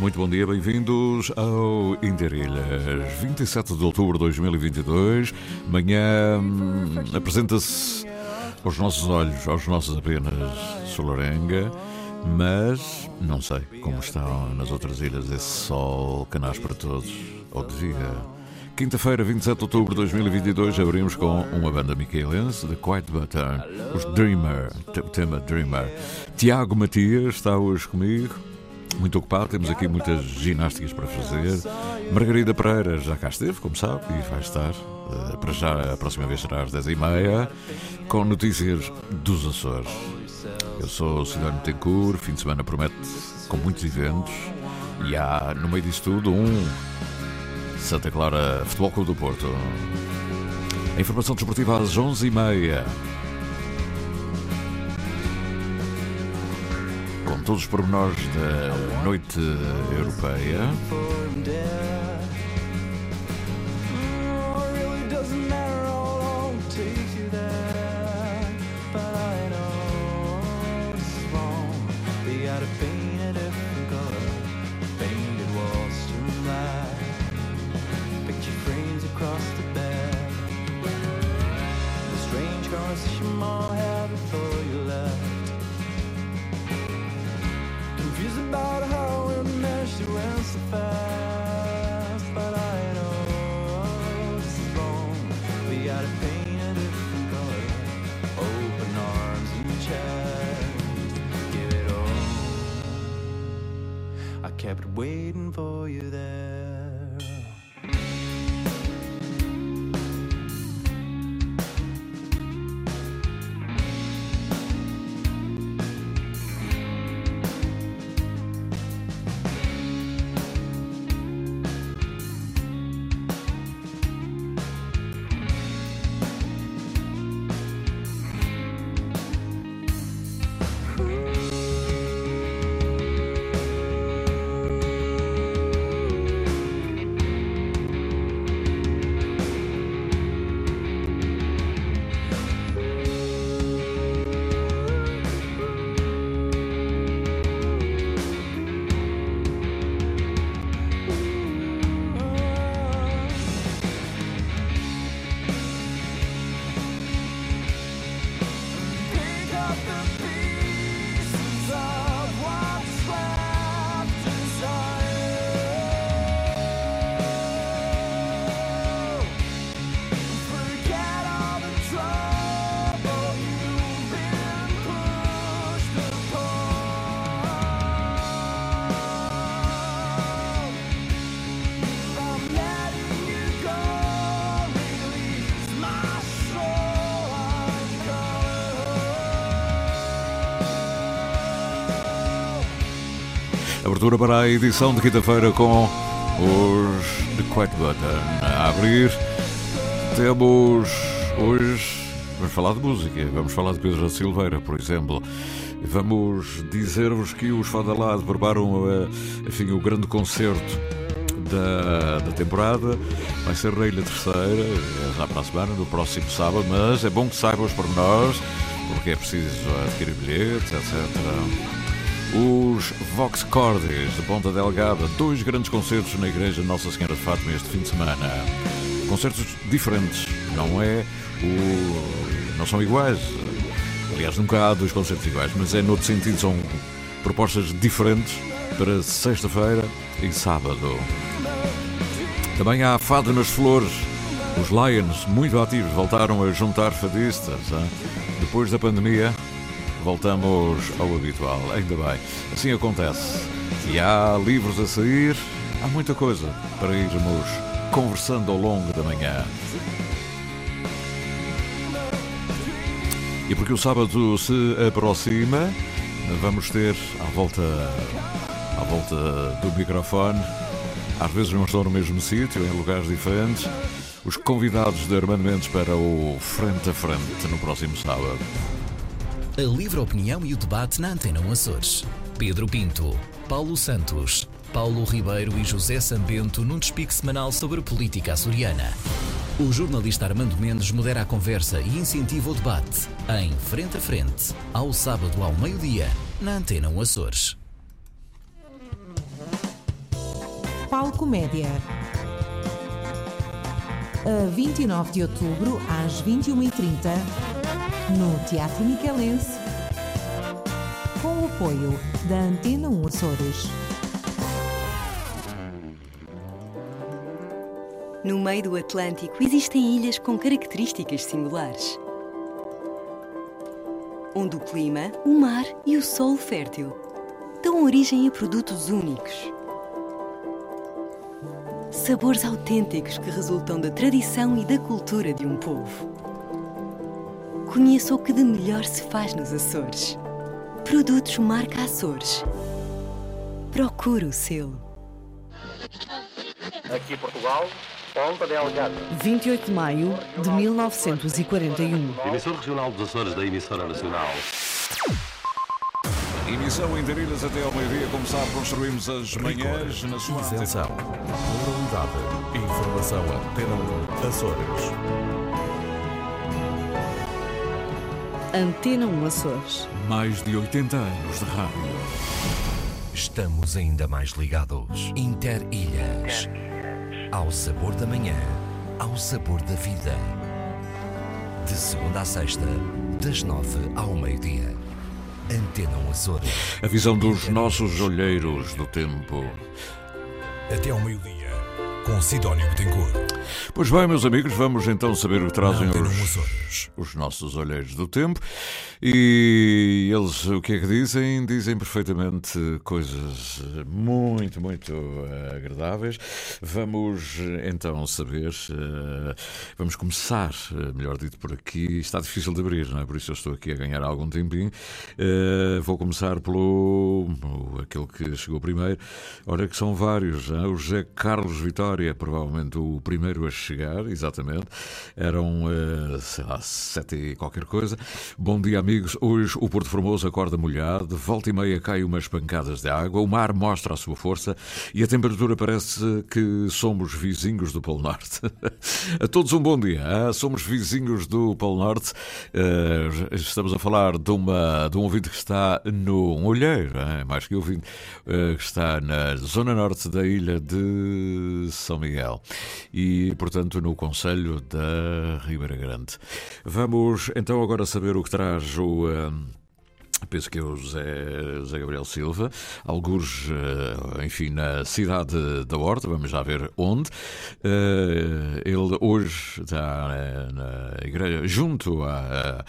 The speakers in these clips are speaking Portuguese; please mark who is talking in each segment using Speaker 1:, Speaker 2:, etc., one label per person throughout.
Speaker 1: Muito bom dia, bem-vindos ao Interilhas. 27 de outubro de 2022. Manhã hum, apresenta-se aos nossos olhos, aos nossos apenas Solarenga, mas não sei como estão nas outras ilhas esse sol canais para todos, ou devia. Quinta-feira, 27 de outubro de 2022, abrimos com uma banda micaelense, The Quiet Button, os Dreamer, o tema Dreamer. Tiago Matias está hoje comigo, muito ocupado, temos aqui muitas ginásticas para fazer. Margarida Pereira já cá esteve, como sabe, e vai estar. eh, para já, a próxima vez será às 10h30, com notícias dos Açores. Eu sou o Cidadão Tencourt, fim de semana promete com muitos eventos, e há, no meio disso tudo, um Santa Clara Futebol Clube do Porto. A informação desportiva às 11h30. Todos os pormenores da noite europeia. Abertura para a edição de quinta-feira com os The Quiet Button. A abrir, temos hoje. Vamos falar de música, vamos falar de Pedro da Silveira, por exemplo. Vamos dizer-vos que os Fadalado preparam eh, enfim, o grande concerto da, da temporada. Vai ser na Ilha Terceira, é já para a semana, no próximo sábado, mas é bom que saibam os pormenores, porque é preciso adquirir bilhetes, etc. Os Vox Cordis de Ponta Delgada, dois grandes concertos na Igreja Nossa Senhora de Fátima este fim de semana. Concertos diferentes, não é o. não são iguais. Aliás, nunca há dois concertos iguais, mas é noutro sentido, são propostas diferentes para sexta-feira e sábado. Também há Fado nas Flores. Os Lions, muito ativos, voltaram a juntar fadistas. hein? Depois da pandemia, voltamos ao habitual. Ainda bem. Assim acontece. E há livros a sair, há muita coisa para irmos conversando ao longo da manhã. E porque o sábado se aproxima, vamos ter à volta à volta do microfone. Às vezes não estão no mesmo sítio, em lugares diferentes. Os convidados de Armando Mendes para o Frente a Frente no próximo sábado.
Speaker 2: A livre opinião e o debate na Antena 1 Açores. Pedro Pinto, Paulo Santos, Paulo Ribeiro e José Sambento num despique semanal sobre política açoriana. O jornalista Armando Mendes modera a conversa e incentiva o debate em Frente a Frente, ao sábado ao meio-dia, na Antena 1 Açores.
Speaker 3: Palco Média. A 29 de outubro, às 21h30, no Teatro Miquelense, com o apoio da Antena 1 Açores.
Speaker 4: No meio do Atlântico existem ilhas com características singulares. Onde o clima, o mar e o solo fértil dão origem a produtos únicos. Sabores autênticos que resultam da tradição e da cultura de um povo. Conheça o que de melhor se faz nos Açores. Produtos marca Açores. Procure o selo.
Speaker 5: Aqui Portugal, Ponta Delgada.
Speaker 6: 28 de maio de 1941.
Speaker 5: Emissor regional dos Açores da emissora nacional.
Speaker 1: Emissão em Darilhas até ao meio-dia. Como sabe, construímos as manhãs na sua
Speaker 7: Isenção. Pluralidade. Informação Antena 1 Açores.
Speaker 6: Antena 1 Açores.
Speaker 1: Mais de 80 anos de rádio.
Speaker 2: Estamos ainda mais ligados. Interilhas. Ao sabor da manhã, ao sabor da vida. De segunda a sexta, das nove ao meio-dia. Antena 1 Açores.
Speaker 1: A visão dos nossos olheiros do tempo.
Speaker 7: Até ao meio-dia. Com Sidónio Betancourt.
Speaker 1: Pois bem, meus amigos, vamos então saber o que trazem
Speaker 7: Antena 1
Speaker 1: os, os nossos olheiros do tempo. E eles o que é que dizem? Dizem perfeitamente coisas muito, muito eh, agradáveis. Vamos então saber, eh, vamos começar, eh, melhor dito, por aqui. Está difícil de abrir, não é? Por isso eu estou aqui a ganhar algum tempinho. Vou começar pelo aquele que chegou primeiro. Ora, que são vários. é? O José Carlos Vitória, provavelmente o primeiro a chegar, exatamente. Eram, eh, sei lá, sete e qualquer coisa. Bom dia, amigos. Hoje o Porto Formoso acorda molhado, volta e meia cai umas pancadas de água, o mar mostra a sua força e a temperatura parece que somos vizinhos do Polo Norte. a todos um bom dia. ah, Somos vizinhos do Polo Norte. Eh, estamos a falar de, uma, de um ouvinte que está no um olheiro, é mais que ouvinte, eh, que está na zona norte da ilha de São Miguel e, portanto, no Conselho da Ribeira Grande. Vamos então agora saber o que traz o. eh, Penso que é o José, José Gabriel Silva, alguns, eh, enfim, na cidade da Horta, vamos já ver onde. Eh, Ele hoje está eh, na igreja, junto à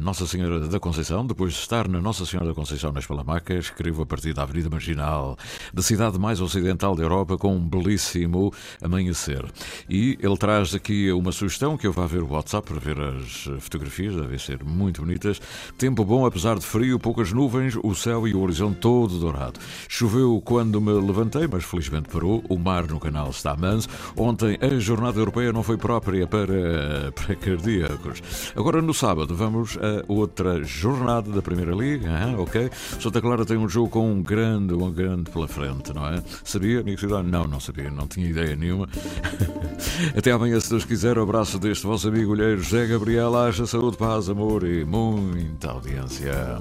Speaker 1: Nossa Senhora da Conceição, depois de estar na Nossa Senhora da Conceição nas Palamacas, escrevo a partir da Avenida Marginal, da cidade mais ocidental da Europa, com um belíssimo amanhecer. E ele traz aqui uma sugestão que eu vá ver o WhatsApp para ver as fotografias, devem ser muito bonitas. Tempo bom, apesar de frio, poucas nuvens, o céu e o horizonte todo dourado. Choveu quando me levantei, mas felizmente parou. O mar no canal está manso. Ontem a jornada europeia não foi própria para, para cardíacos. Agora no sábado vamos a outra jornada da Primeira Liga, ok? Santa Clara tem um jogo com um grande, um grande pela frente, não é? Sabia, amigo Cidade? Não, não sabia, não tinha ideia nenhuma. Até amanhã, se Deus quiser, o abraço deste vosso amigo olheiro José Gabriel. Haja saúde, paz, amor e muita audiência.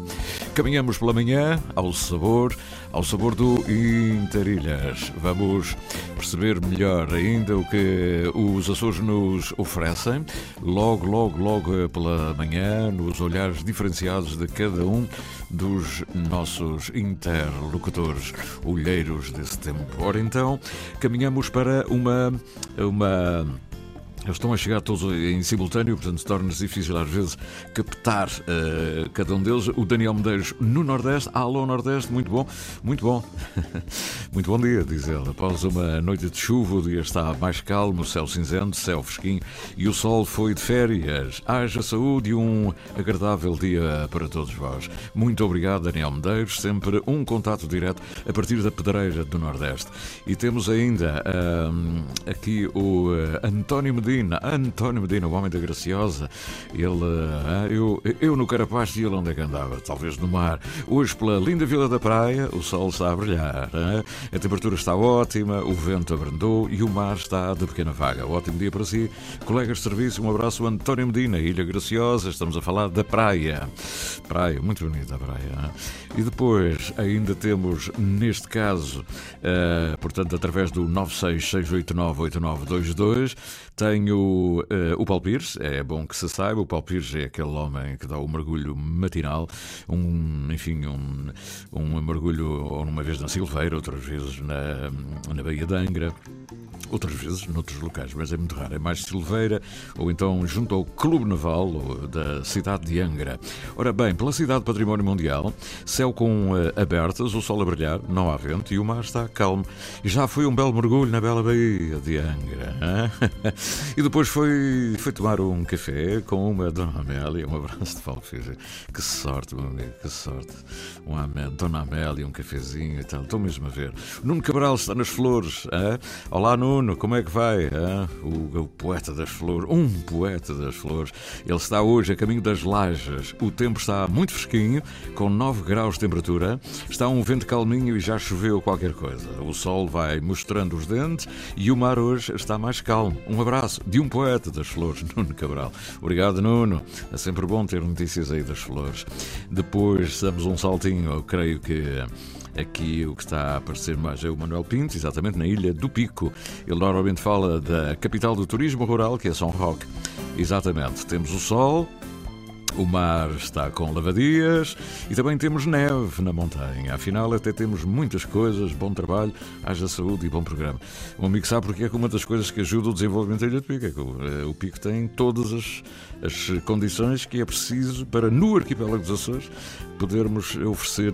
Speaker 1: Caminhamos pela manhã ao sabor, ao sabor do Interilhas. Vamos perceber melhor ainda o que os Açores nos oferecem. Logo, logo, logo pela manhã, nos olhares diferenciados de cada um dos nossos interlocutores, olheiros desse tempo. Ora então, caminhamos para uma. uma Eles estão a chegar todos em simultâneo, portanto torna-se difícil às vezes captar uh, cada um deles. O Daniel Medeiros no Nordeste, alô Nordeste, muito bom, muito bom. muito bom dia, diz ele. Após uma noite de chuva, o dia está mais calmo, céu cinzento, céu fresquinho e o sol foi de férias. Haja saúde e um agradável dia para todos vós. Muito obrigado, Daniel Medeiros, sempre um contato direto a partir da Pedreira do Nordeste. E temos ainda uh, aqui o uh, António Medina. António Medina, o homem da Graciosa. Ele, ah, eu, eu no Carapaz e ele onde é que andava? Talvez no mar. Hoje, pela linda Vila da Praia, o sol está a brilhar. Ah, a temperatura está ótima, o vento abrandou e o mar está de pequena vaga. Ótimo dia para si. Colegas de serviço, um abraço, António Medina, Ilha Graciosa. Estamos a falar da praia. Praia, muito bonita a praia. Ah. E depois, ainda temos, neste caso, portanto, através do 966898922, tenho uh, o Paulo Pires, é bom que se saiba, o Paulo Pires é aquele homem que dá o mergulho matinal, um, enfim, um, um mergulho uma vez na Silveira, outras vezes na, na Baía de Angra, outras vezes noutros locais, mas é muito raro. É mais Silveira ou então junto ao Clube Naval da cidade de Angra. Ora bem, pela cidade Património Mundial, céu com uh, abertas, o sol a brilhar, não há vento e o mar está calmo. Já foi um belo mergulho na bela Baía de Angra. e depois foi, foi tomar um café com uma Dona Amélia, um abraço de Paulo Filho. Que sorte, meu amigo, que sorte. Uma Dona Amélia, um cafezinho e tal. Estou mesmo a ver. Nuno Cabral está nas flores. Hein? Olá, Nuno, como é que vai? O, o, poeta das flores, um poeta das flores. Ele está hoje a caminho das lajes. O tempo está muito fresquinho, com 9 graus de temperatura. Está um vento calminho e já choveu qualquer coisa. O sol vai mostrando os dentes e o mar hoje está mais calmo. Um abraço de um poeta das flores, Nuno Cabral. Obrigado, Nuno. É sempre bom ter notícias aí das flores. Depois damos um saltinho, eu creio que. Aqui o que está a aparecer mais é o Manuel Pinto, exatamente na Ilha do Pico. Ele normalmente fala da capital do turismo rural, que é São Roque. Exatamente. Temos o sol, o mar está com lavadias e também temos neve na montanha. Afinal, até temos muitas coisas, bom trabalho, haja saúde e bom programa. O amigo sabe porque é que uma das coisas que ajuda o desenvolvimento da Ilha do Pico é que o, eh, o Pico tem todas as, as condições que é preciso para, no arquipélago dos Açores, podermos oferecer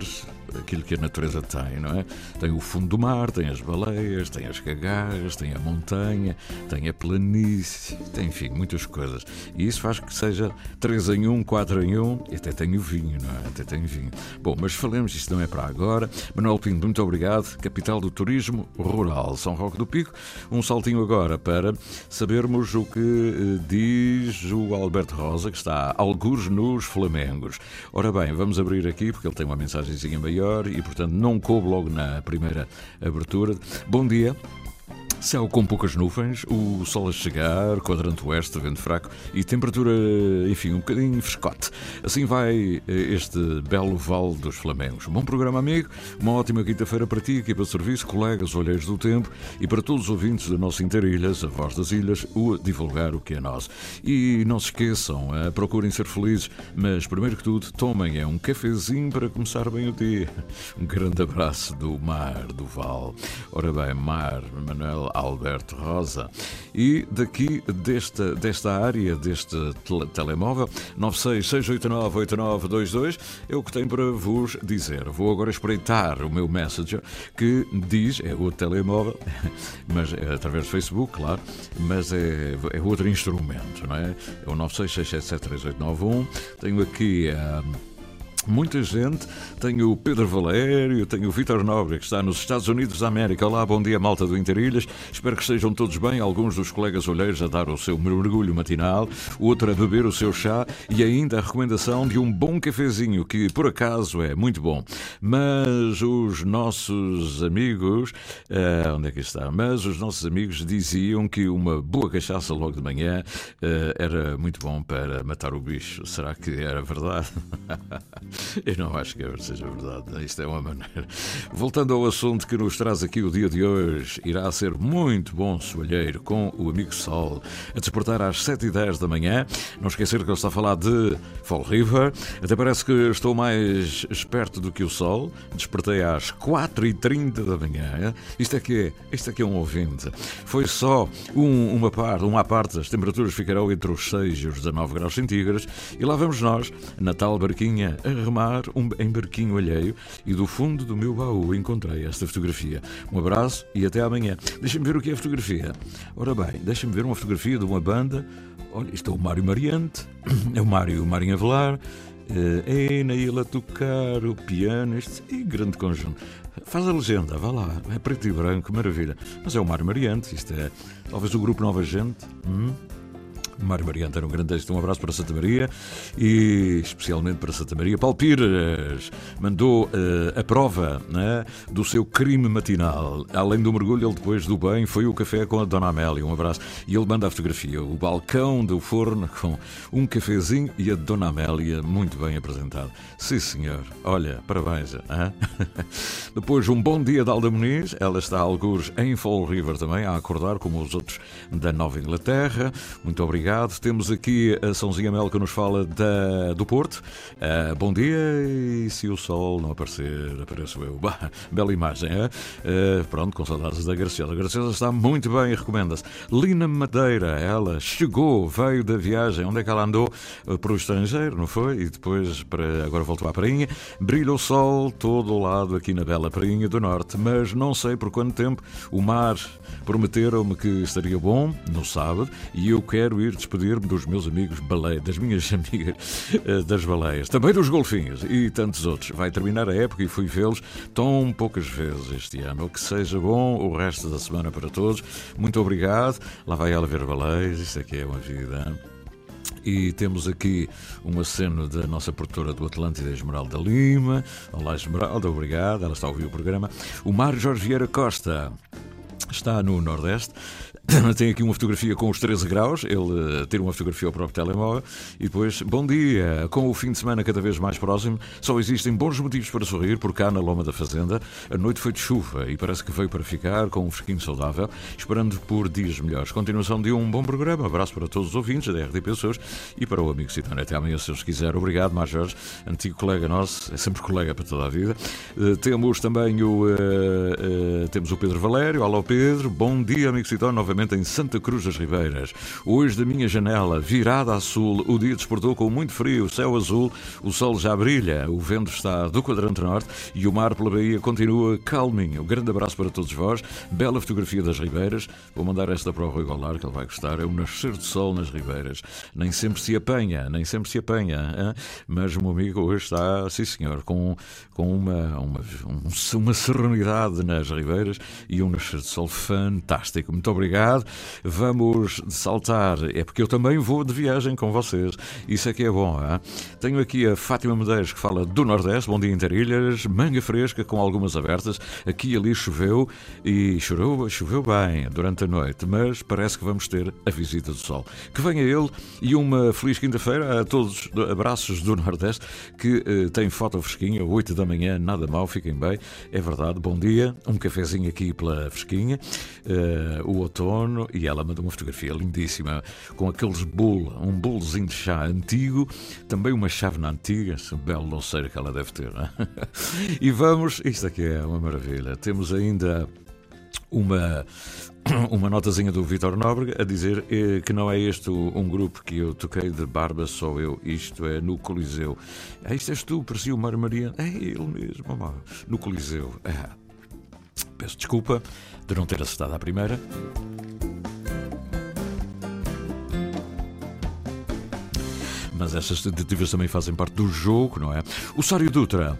Speaker 1: aquilo que a natureza tem, não é? Tem o fundo do mar, tem as baleias, tem as cagarras, tem a montanha, tem a planície, tem, enfim, muitas coisas. E isso faz que seja 3 em 1, 4 em 1, e até tenho vinho, não é? Até tenho vinho. Bom, mas falemos, isto não é para agora. Manuel Pinto, muito obrigado. Capital do Turismo Rural, São Roque do Pico. Um saltinho agora para sabermos o que eh, diz o Alberto Rosa, que está algures nos Flamengos. Ora bem, vamos abrir aqui, porque ele tem uma mensagenzinha maior maior e, portanto, não coube logo na primeira abertura. Bom dia. Céu com poucas nuvens, o sol a chegar, quadrante oeste, vento fraco e temperatura, enfim, um bocadinho frescote. Assim vai eh, este belo Vale dos Flamengos. Bom programa, amigo. Uma ótima quinta-feira para ti, equipa de serviço, colegas, olheiros do tempo e para todos os ouvintes da nossa Interilhas, a voz das ilhas, o divulgar o que é nosso. E não se esqueçam, eh, procurem ser felizes, mas primeiro que tudo, tomem é um cafezinho para começar bem o dia. Um grande abraço do mar, do Val. Ora bem, mar, Manuel Alberto Rosa. E daqui desta, desta área, deste tele telemóvel, 966898922, é o que tenho para vos dizer. Vou agora espreitar o meu Messenger, que diz, é o telemóvel, mas é através do Facebook, claro, mas é, é outro instrumento, não é? É o 966773891. Tenho aqui a. Um, Muita gente, tenho o Pedro Valério, tenho o Vitor Nobre, que está nos Estados Unidos da América. Olá, bom dia, malta do Interilhas. Espero que estejam todos bem. Alguns dos colegas olheiros a dar o seu mergulho matinal, outro a beber o seu chá e ainda a recomendação de um bom cafezinho, que por acaso é muito bom. Mas os nossos amigos. Uh, onde é que está? Mas os nossos amigos diziam que uma boa cachaça logo de manhã uh, era muito bom para matar o bicho. Será que era verdade? Eu não acho que seja verdade. Isto é uma maneira. Voltando ao assunto que nos traz aqui o dia de hoje, irá ser muito bom soalheiro com o amigo Sol a despertar às 7h10 da manhã. Não esquecer que ele está a falar de Fall River. Até parece que estou mais esperto do que o Sol. Despertei às 4h30 da manhã. Isto é que é, isto é, que é um ouvinte. Foi só um, uma parte, uma parte, as temperaturas ficarão entre os 6 e os 19 graus centígrados. E lá vamos nós, na tal barquinha, a remar um, em barquinho alheio. E do fundo do meu baú encontrei esta fotografia. Um abraço e até amanhã. Deixem-me ver o que é a fotografia. Ora bem, deixem-me ver uma fotografia de uma banda. Olha, isto é o Mário Mariante, é o Mário Marinho Avelar. É na ele a tocar o piano, este é grande conjunto. Faz a legenda, vá lá, é preto e branco, maravilha. Mas é o Mário Mariante, isto é talvez o grupo Nova Gente. Hum? Mário Mariante era um grande êxito. Um abraço para Santa Maria e especialmente para Santa Maria. Paulo Pires mandou uh, a prova né, do seu crime matinal. Além do mergulho, ele depois do bem foi o café com a Dona Amélia. Um abraço. E ele manda a fotografia, o balcão do forno com um cafezinho e a Dona Amélia muito bem apresentado. Sim, senhor. Olha, parabéns. Hein? depois, um bom dia da Alda Muniz. Ela está a algures em Fall River também, a acordar como os outros da Nova Inglaterra. Muito obrigado obrigado. Temos aqui a Sãozinha Mel que nos fala da, do Porto. Uh, bom dia e se o sol não aparecer, apareço eu. Bah, bela imagem, é? Uh, pronto, com saudades da Graciosa. A Graciosa está muito bem e recomenda-se. Lina Madeira, ela chegou, veio da viagem. Onde é que ela andou? Uh, para o estrangeiro, não foi? E depois para, agora voltou à Prainha. Brilha o sol todo o lado aqui na bela Prainha do Norte, mas não sei por quanto tempo. O mar prometeram-me que estaria bom no sábado e eu quero ir despedir-me dos meus amigos baleias, das minhas amigas uh, das baleias, também dos golfinhos e tantos outros. Vai terminar a época e fui vê-los tão poucas vezes este ano. Que seja bom o resto da semana para todos. Muito obrigado. Lá vai ela ver baleias, isso aqui é uma vida. E temos aqui um aceno da nossa produtora do Atlântida, Esmeralda Lima. Olá, Esmeralda, obrigado. Ela está a ouvir o programa. O Mário Jorge Vieira Costa está no Nordeste. Tem aqui uma fotografia com os 13 graus, ele tira uma fotografia ao próprio telemóvel e depois, bom dia, com o fim de semana cada vez mais próximo, só existem bons motivos para sorrir, por cá na Loma da Fazenda, a noite foi de chuva e parece que veio para ficar com um fresquinho saudável, esperando por dias melhores. Continuação de um bom programa, abraço para todos os ouvintes da RDP Pessoas e para o amigo Citano. Até amanhã, se Deus quiser. Obrigado, Mar Jorge, antigo colega nosso, é sempre colega para toda a vida. Uh, temos também o, uh, uh, temos o Pedro Valério, alô Pedro, bom dia, amigo Citano, novamente em Santa Cruz das Ribeiras. Hoje, da minha janela, virada a sul, o dia despertou com muito frio, céu azul, o sol já brilha, o vento está do quadrante norte e o mar pela Bahia continua calminho. Um grande abraço para todos vós, bela fotografia das Ribeiras. Vou mandar esta para o Rui Golar, que ele vai gostar. É o nascer de sol nas Ribeiras. Nem sempre se apanha, nem sempre se apanha, hein? mas o meu amigo hoje está, sim senhor, com, com uma, uma, uma serenidade nas Ribeiras e um nascer de sol fantástico. Muito obrigado obrigado. Vamos saltar, é porque eu também vou de viagem com vocês. Isso é que é bom, hein? Tenho aqui a Fátima Medeiros que fala do Nordeste, bom dia Interilhas, manga fresca com algumas abertas. Aqui e ali choveu e choveu, choveu bem durante a noite, mas parece que vamos ter a visita do sol. Que venha ele e uma feliz quinta-feira a todos, abraços do Nordeste, que uh, tem foto fresquinha, 8 da manhã, nada mal, fiquem bem. É verdade, bom dia, um cafezinho aqui pela fresquinha, uh, o outono e ela mandou uma fotografia lindíssima com aqueles bolo, um bolozinho de chá antigo, também uma chávena antiga, um belo louceiro que ela deve ter. Né? E vamos, isto aqui é uma maravilha. Temos ainda uma uma notazinha do Vitor Nóbrega a dizer eh, que não é este um grupo que eu toquei de barba, sou eu, isto é no Coliseu. Ah, isto és tu, parecia o Mário Mariano. É ele mesmo, no Coliseu. É. Peço desculpa de não ter acertado à primeira. mas essas tentativas também fazem parte do jogo, não é? O Sário Dutra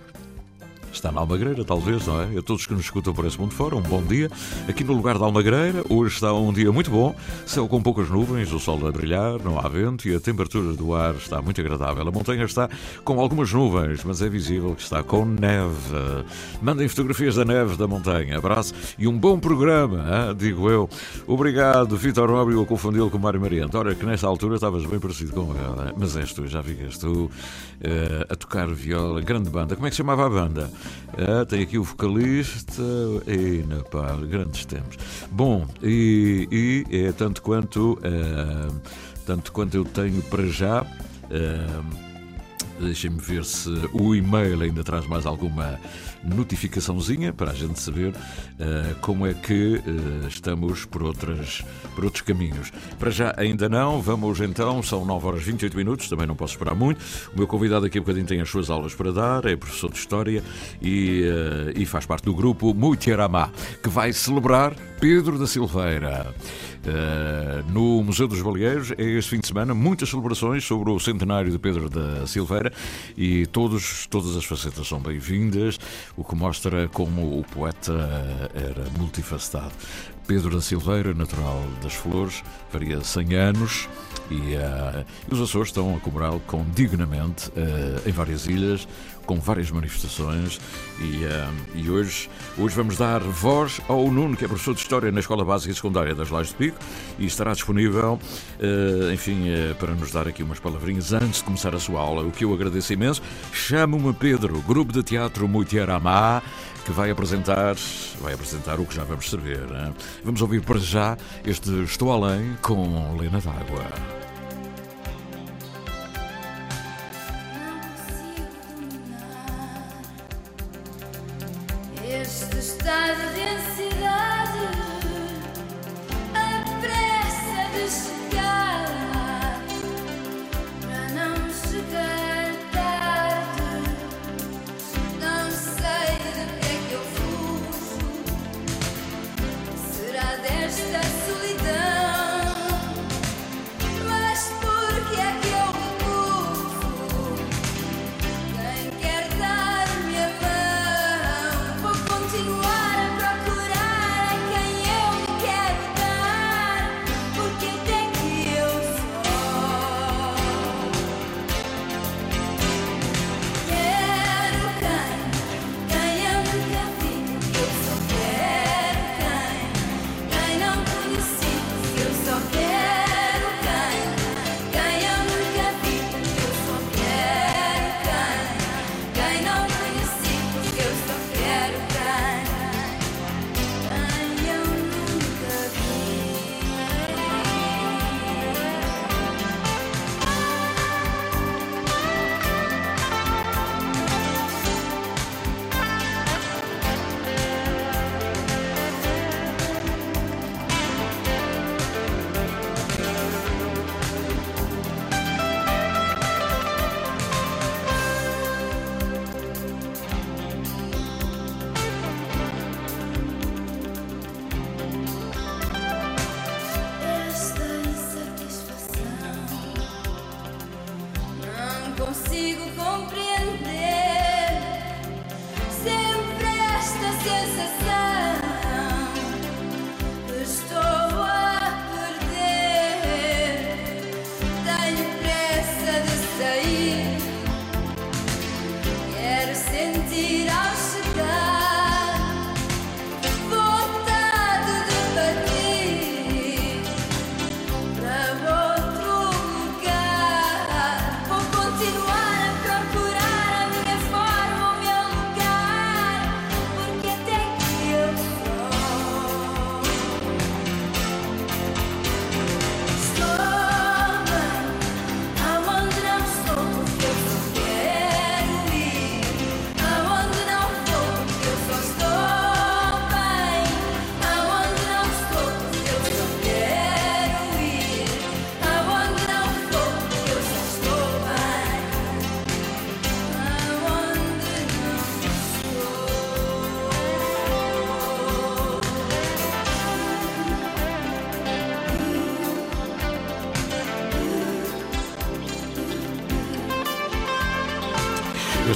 Speaker 1: está na Almagreira, talvez, não é? A todos que nos escutam por esse mundo fora, um bom dia. Aqui no lugar da Almagreira, hoje está um dia muito bom, céu com poucas nuvens, o sol a brilhar, não há vento e a temperatura do ar está muito agradável. A montanha está com algumas nuvens, mas é visível que está com neve. Mandem fotografias da neve da montanha. Abraço e um bom programa, hein? digo eu. Obrigado, Vitor Nobre, eu confundi-lo com Mário Mariante. Ora, que nesta altura estavas bem parecido com hein? mas és tu, já és tu, eh, a tocar viola, grande banda. Como é que se chamava a banda? Ah, tem aqui o vocalista. E, na pá, grandes tempos. Bom, e, e é tanto quanto. ah, tanto quanto eu tenho para já. ah, Deixem-me ver se o e-mail ainda traz mais alguma notificaçãozinha para a gente saber eh, como é que eh, estamos por, outras, por outros caminhos. Para já ainda não, vamos então, são 9 horas e 28 minutos, também não posso esperar muito. O meu convidado aqui um bocadinho tem as suas aulas para dar, é professor de História e, eh, e faz parte do grupo Muitiaramá, que vai celebrar Pedro da Silveira. Uh, no Museu dos Baleeiros é este fim de semana muitas celebrações sobre o centenário de Pedro da Silveira e todos, todas as facetas são bem-vindas, o que mostra como o poeta era multifacetado. Pedro da Silveira, natural das Flores, faria 100 anos e, uh, os Açores estão a comemorá-lo com dignamente uh, em várias ilhas, com várias manifestações e, uh, e hoje, hoje vamos dar voz ao Nuno, que é professor de História na Escola Básica e Secundária das Lajes de Pico e estará disponível, uh, enfim, uh, para nos dar aqui umas palavrinhas antes de começar a sua aula, o que eu agradeço imenso. Chamo-me Pedro, grupo de teatro Muitiaramá, que vai apresentar, vai apresentar o que já vamos saber. hein? Vamos ouvir para já este Estou Além com Lena d'Água.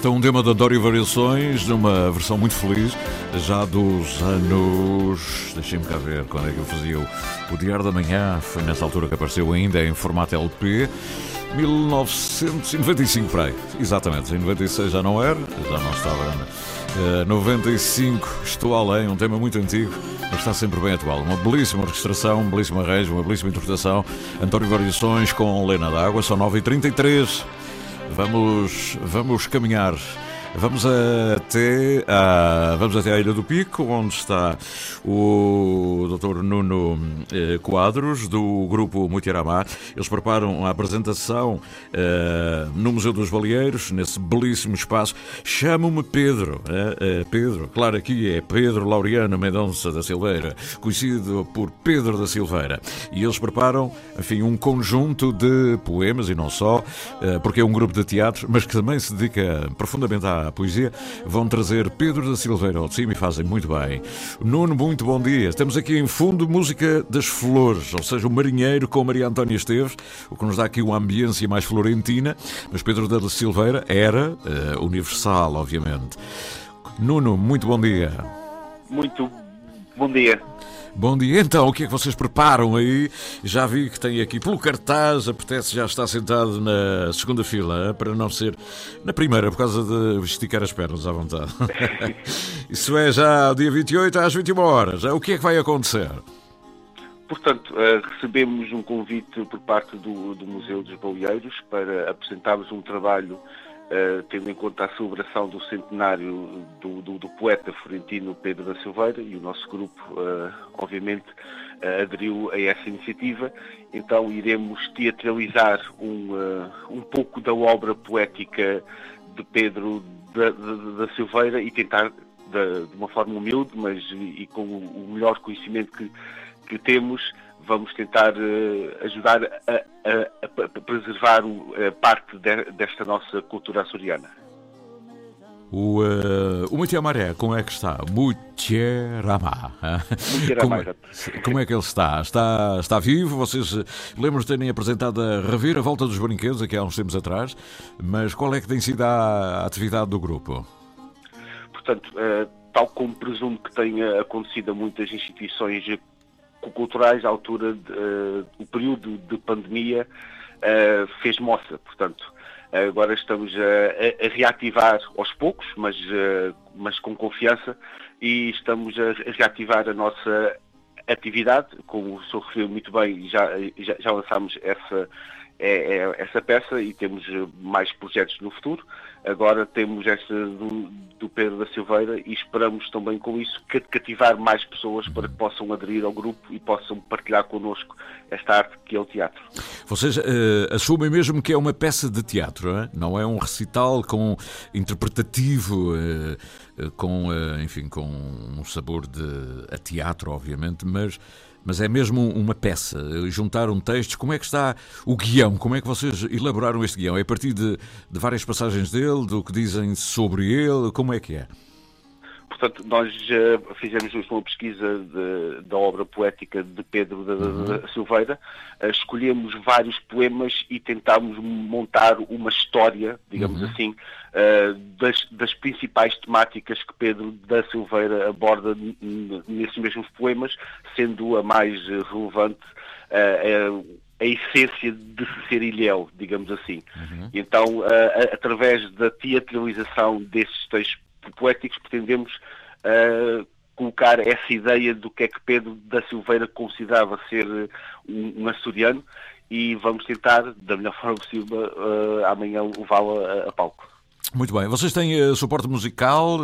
Speaker 8: É
Speaker 1: um tema da Dório Variações, numa versão muito feliz, já dos anos. Deixem-me cá ver quando é que eu fazia o, Diário da Manhã. Foi nessa altura que apareceu ainda em formato LP. 1995 para aí. Exatamente, em 96 já não era, já não estava. Uh, 95, Estou Além, um tema muito antigo, mas está sempre bem atual. Uma belíssima orquestração, um belíssima arranjo, uma belíssima interpretação. António Variações com Lena d'Água, são 9h33. Vamos, vamos caminhar. Vamos até, a, vamos até a Ilha do Pico, onde está o Dr. Nuno eh, Quadros, do grupo Mutiaramá. Eles preparam a apresentação eh, no Museu dos Baleeiros, nesse belíssimo espaço. Chamo-me Pedro. eh, eh, Pedro, claro, aqui é Pedro Laureano Mendonça da Silveira, conhecido por Pedro da Silveira. E eles preparam, enfim, um conjunto de poemas, e não só, eh, porque é um grupo de teatro, mas que também se dedica profundamente à poesia. Vão trazer Pedro da Silveira ao de cima e fazem muito bem. Nuno, muito bom dia. Estamos aqui em fundo música das flores, ou seja, o marinheiro com Maria Antónia Esteves, o que nos dá aqui uma ambiência mais florentina, mas Pedro da Silveira era eh, universal, obviamente. Nuno, muito bom dia.
Speaker 9: Muito bom dia.
Speaker 1: Bom dia, então, o que é que vocês preparam aí? Já vi que tem aqui pelo cartaz, apetece já estar sentado na segunda fila, eh, para não ser na primeira, por causa de esticar as pernas à vontade. Isso é já dia 28 às 21 horas. O que é que vai acontecer?
Speaker 9: Portanto, eh, recebemos um convite por parte do, do Museu dos Baleeiros para apresentarmos um trabalho eh, tendo em conta a celebração do centenário do, do- do poeta florentino Pedro da Silveira e o nosso grupo, eh, obviamente, eh, aderiu a essa iniciativa. Então iremos teatralizar um, um pouco da obra poética de Pedro da, da- da Silveira e tentar, de, de uma forma humilde, mas e, com o, o melhor conhecimento que, que temos, vamos tentar eh, ajudar a, a- a- preservar a parte de- desta nossa cultura açoriana.
Speaker 1: O, uh, o Mutiamaré, como é que está?
Speaker 9: Mutiaramá.
Speaker 1: Como,
Speaker 9: exato.
Speaker 1: como é que ele está? Está, está vivo? Vocês eh, lembram de terem apresentado a Rever a Volta dos Brinquedos aqui há uns tempos atrás, mas qual é que tem sido a atividade do grupo?
Speaker 9: Portanto, eh, tal como presumo que tenha acontecido a muitas instituições eh, culturais, à altura, de, eh, o período de pandemia eh, fez moça. Portanto, agora estamos a, a- reativar aos poucos, mas, eh, mas com confiança, e estamos a reativar a nossa atividade, como o senhor referiu muito bem, já, já, já lançámos essa, é- é- essa peça e temos eh, mais projetos no futuro. Agora temos esta do, do Pedro da Silveira e esperamos também com isso ca- cativar mais pessoas para que possam aderir ao grupo e possam partilhar connosco esta arte que é o teatro.
Speaker 1: Vocês eh, assumem mesmo que é uma peça de teatro, é? não é um recital com interpretativo, eh, eh, com, enfim, com um sabor de a teatro, obviamente, mas, mas é mesmo uma peça. Juntaram textos. Como é que está o guião? Como é que vocês elaboraram este guião? É a partir de, de várias passagens dele, do que dizem sobre ele? Como é que é?
Speaker 9: Portanto, nós fizemos uma pesquisa de- da obra poética de Pedro da, da Silveira, eh, escolhemos vários poemas e tentámos montar uma história, digamos
Speaker 10: Uhum.
Speaker 9: assim, eh, das, das principais temáticas que Pedro da Silveira aborda nesses mesmos poemas, sendo a mais relevante eh, a, a essência de ser ilhéu, digamos assim. Então, eh, a- através da teatralização desses textos poéticos, pretendemos eh, colocar essa ideia do que é que Pedro da Silveira considerava ser eh, um, um açoriano e vamos tentar, da melhor forma possível, eh, amanhã levá-la a, a palco.
Speaker 1: Muito bem. Vocês têm eh, suporte musical?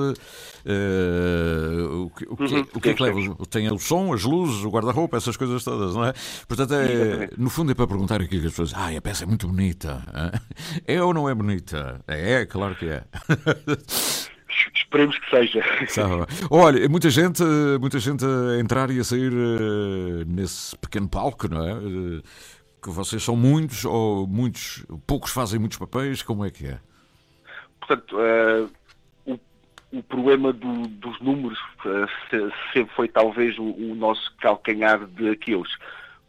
Speaker 1: eh, o, que, o, que,
Speaker 9: Uhum,
Speaker 1: o que é que leva? Tem o som, as luzes, o guarda-roupa, essas coisas todas, não é? Portanto, é, no fundo é para perguntar aqui que as pessoas. Ah, a peça é muito bonita. É ou não é bonita? É, é, claro que é.
Speaker 9: Esperemos que seja.
Speaker 1: Sabe? Olha, muita gente, muita gente a entrar e a sair eh, nesse pequeno palco, não é? Eh, Que vocês são muitos ou muitos, poucos fazem muitos papéis, como é que é?
Speaker 9: Portanto, eh, o, o problema do- dos números se- sempre foi talvez o, o nosso calcanhar de Aquiles,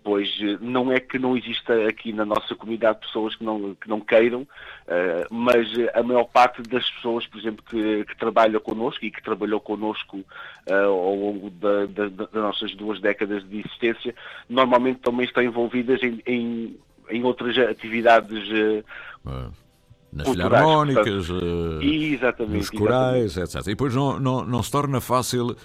Speaker 9: pois eh, não é que não exista aqui na nossa comunidade pessoas que não, que não queiram, eh, mas eh, a maior parte das pessoas, por exemplo, que, que trabalha connosco e que trabalhou connosco ao longo da- da- da- das nossas duas décadas de existência, normalmente também estão envolvidas em, em, em outras atividades eh,
Speaker 1: Nas filarmónicas,
Speaker 9: Exatamente,
Speaker 1: nos corais, etc. E depois não, não, não se torna fácil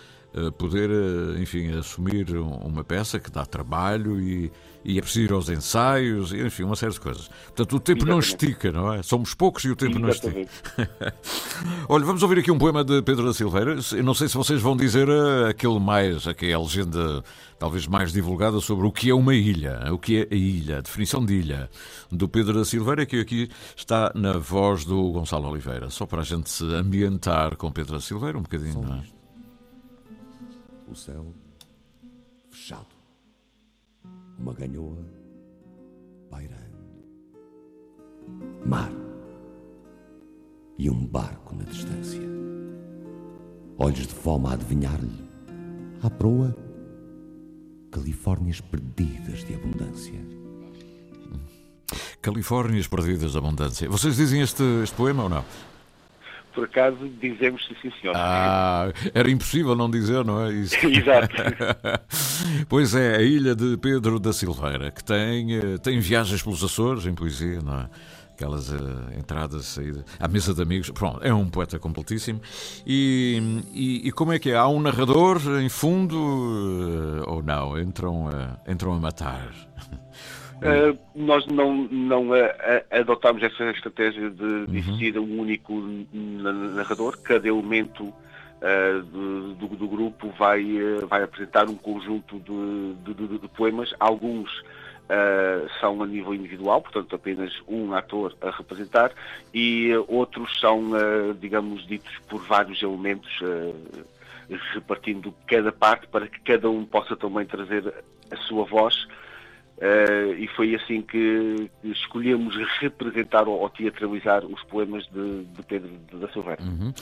Speaker 1: poder, eh, enfim, assumir um- uma peça que dá trabalho e, e é preciso ir aos ensaios, e, enfim, uma série de coisas. Portanto, o tempo não
Speaker 9: Exatamente.
Speaker 1: estica, não é? Somos poucos e o tempo não estica.
Speaker 9: Exatamente.
Speaker 1: Olha, vamos ouvir aqui um poema de Pedro da Silveira. Eu não sei se vocês vão dizer eh, aquele mais, aquela legenda talvez mais divulgada sobre o que é uma ilha, o que é a ilha, a definição de ilha, do Pedro da Silveira, que aqui está na voz do Gonçalo Oliveira. Só para a gente se ambientar com Pedro da Silveira um bocadinho, não é?
Speaker 10: O céu fechado. Uma ganhoa pairando. Mar. E um barco na distância. Olhos de fome a adivinhar-lhe. À proa, Califórnias perdidas de abundância.
Speaker 1: Califórnias Perdidas de Abundância. Vocês dizem este, este poema ou não?
Speaker 9: Por acaso dizemos sim, sim senhor.
Speaker 1: Ah, era impossível não dizer, não é? Isso.
Speaker 9: Exato.
Speaker 1: pois é, a ilha de Pedro da Silveira, que tem, eh, tem viagens pelos Açores em poesia, não é? Aquelas eh, entradas, saídas, à mesa de amigos. Pronto, é um poeta completíssimo. E, e, e como é que é? Há um narrador em fundo eh, ou não? Entram, a- entram a matar.
Speaker 9: Uh, nós não, não uh, adotámos essa estratégia de, de existir um único na- narrador. Cada elemento uh, do, do- do grupo vai, uh, vai apresentar um conjunto de, de- de- poemas. Alguns são a nível individual, portanto apenas um ator a representar, e outros são, digamos, ditos por vários elementos, repartindo cada parte para que cada um possa também trazer a sua voz. Uh, e foi assim que escolhemos representar ou, ou teatralizar os poemas de, de Pedro da Silveira.
Speaker 1: Uhum.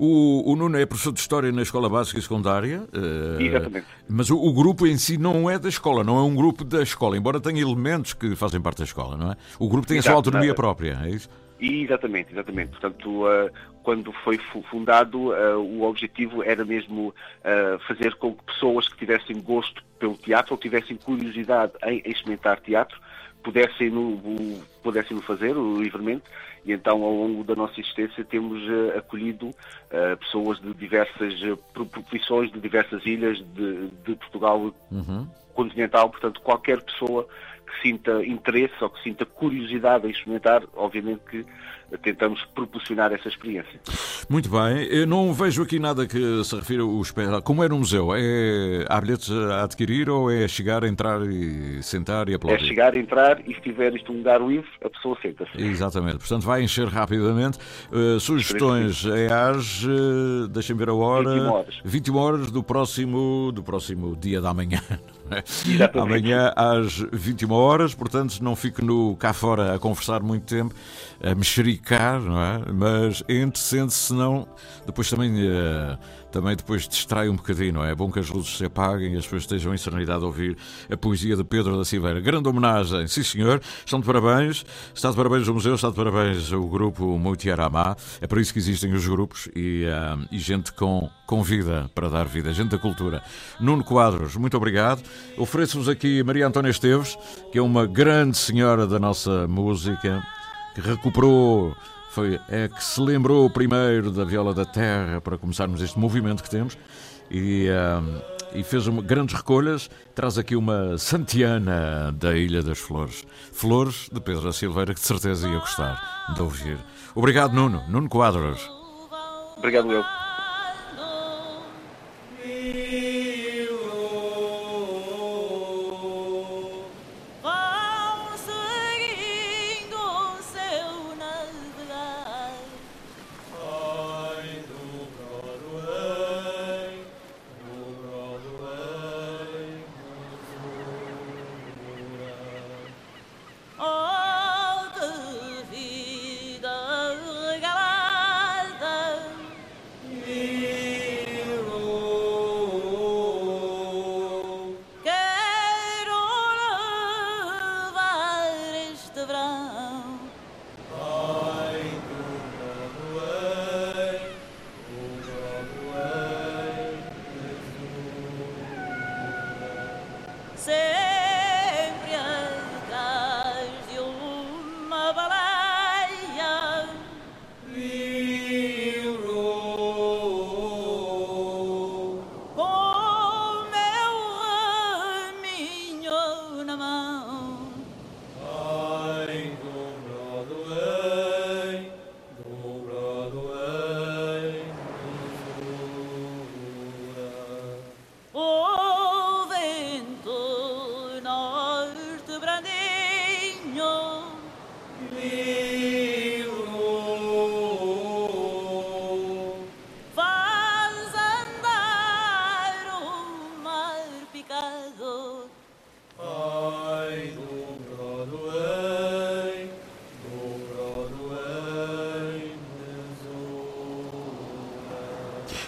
Speaker 1: O, o Nuno é professor de História na Escola Básica e Secundária. eh,
Speaker 9: Exatamente.
Speaker 1: Mas o, o grupo em si não é da escola, não é um grupo da escola, embora tenha elementos que fazem parte da escola, não é? O grupo tem a sua
Speaker 9: Exato,
Speaker 1: autonomia própria, é isso?
Speaker 9: Exatamente, exatamente. Portanto, uh, quando foi fu- fundado, uh, o objetivo era mesmo uh, fazer com que pessoas que tivessem gosto pelo teatro ou tivessem curiosidade em experimentar teatro pudessem no, o- pudessem no fazer livremente e então ao longo da nossa existência temos uh, acolhido uh, pessoas de diversas pro- profissões, de diversas ilhas de, de Portugal
Speaker 1: Uhum.
Speaker 9: continental, portanto qualquer pessoa sinta interesse ou que sinta curiosidade em experimentar, obviamente que tentamos proporcionar essa experiência.
Speaker 1: Muito bem, eu não vejo aqui nada que se refira ao espetáculo. Como é no museu? É, há bilhetes a adquirir ou é chegar, entrar e sentar e
Speaker 9: É
Speaker 1: aplaudir?
Speaker 9: chegar, entrar e se tiver isto um lugar livre, a pessoa senta-se.
Speaker 1: Exatamente, portanto vai encher rapidamente. Uh, sugestões é às, uh, deixem ver a hora,
Speaker 9: 21 horas.
Speaker 1: 21 horas do próximo, do próximo dia da manhã. Amanhã às 21 horas, portanto não fique no cá fora a conversar muito tempo, a mexericar, não é? Mas entre, sente-se, senão depois também, uh, também depois distrai um bocadinho, não é? É bom que as luzes se apaguem e as pessoas estejam em serenidade a ouvir a poesia de Pedro da Silveira. Grande homenagem, sim senhor, estão de parabéns, está de parabéns o museu, está de parabéns o grupo Moutiaramá, é por isso que existem os grupos e, ah, e gente com, com vida para dar vida, gente da cultura. Nuno Quadros, muito obrigado. Ofereço-vos aqui Maria Antónia Esteves, que é uma grande senhora da nossa música, que recuperou, foi, é que se lembrou primeiro da viola da terra para começarmos este movimento que temos e, e fez uma, grandes recolhas. Traz aqui uma Santiana da Ilha das Flores. Flores de Pedro da Silveira, que de certeza ia gostar de ouvir. Obrigado, Nuno. Nuno Quadros.
Speaker 9: Obrigado, eu.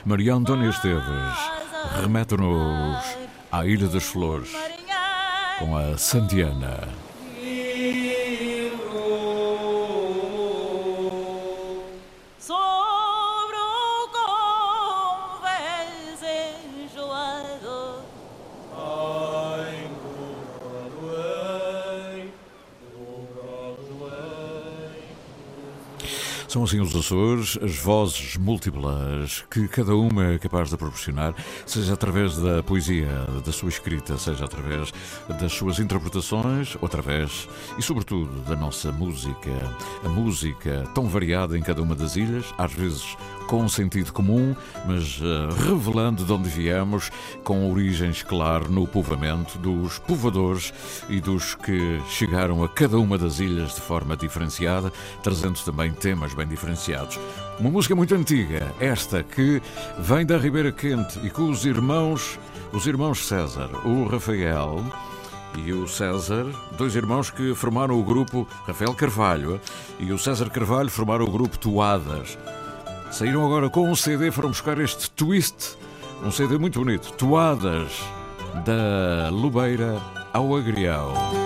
Speaker 1: Maria Antônia Esteves remete-nos à Ilha das Flores com a Santiana. São assim os Açores, as vozes múltiplas que cada uma é capaz de proporcionar, seja através da poesia, da sua escrita, seja através das suas interpretações, ou através, e sobretudo, da nossa música. A música tão variada em cada uma das ilhas, às vezes com sentido comum, mas eh, revelando de onde viemos, com origens, claro, no povoamento dos povoadores e dos que chegaram a cada uma das ilhas de forma diferenciada, trazendo também temas bem diferenciados. Uma música muito antiga, esta que vem da Ribeira Quente e com os irmãos, os irmãos César, o Rafael e o César, dois irmãos que formaram o grupo Rafael Carvalho e o César Carvalho formaram o grupo Toadas. Saíram agora com um CD, foram buscar este twist, um CD muito bonito, Toadas da Lubeira ao Agrião.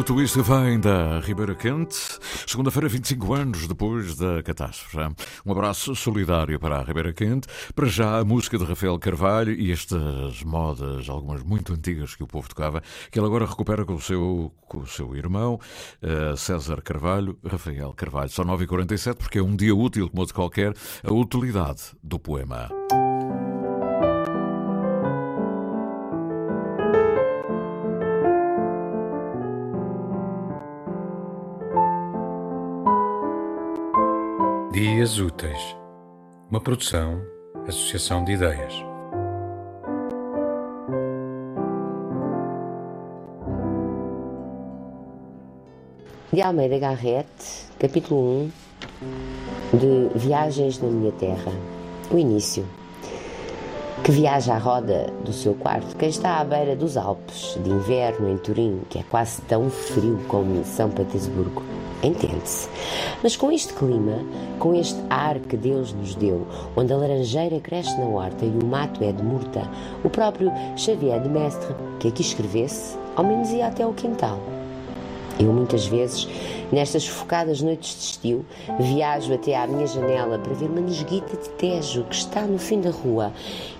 Speaker 1: O twist vem da Ribeira Quente, segunda-feira, 25 anos depois da catástrofe. Um abraço solidário para a Ribeira Quente. Para já, a música de Rafael Carvalho e estas modas, algumas muito antigas que o povo tocava, que ele agora recupera com o seu, com o seu irmão, eh, César Carvalho, Rafael Carvalho. Só 9h47, porque é um dia útil, como outro qualquer, a utilidade do poema.
Speaker 11: Dias Úteis, uma produção, associação de ideias.
Speaker 12: De Almeida Garrett, capítulo 1 de Viagens na Minha Terra. O início. Que viaja à roda do seu quarto quem está à beira dos Alpes, de inverno em Turim, que é quase tão frio como São Petersburgo. Entende-se. Mas com este clima, com este ar que Deus nos deu, onde a laranjeira cresce na horta e o mato é de murta, o próprio Xavier de Mestre, que aqui escrevesse, ao menos ia até o quintal. Eu muitas vezes, nestas focadas noites de estio, viajo até à minha janela para ver uma nesguita de tejo que está no fim da rua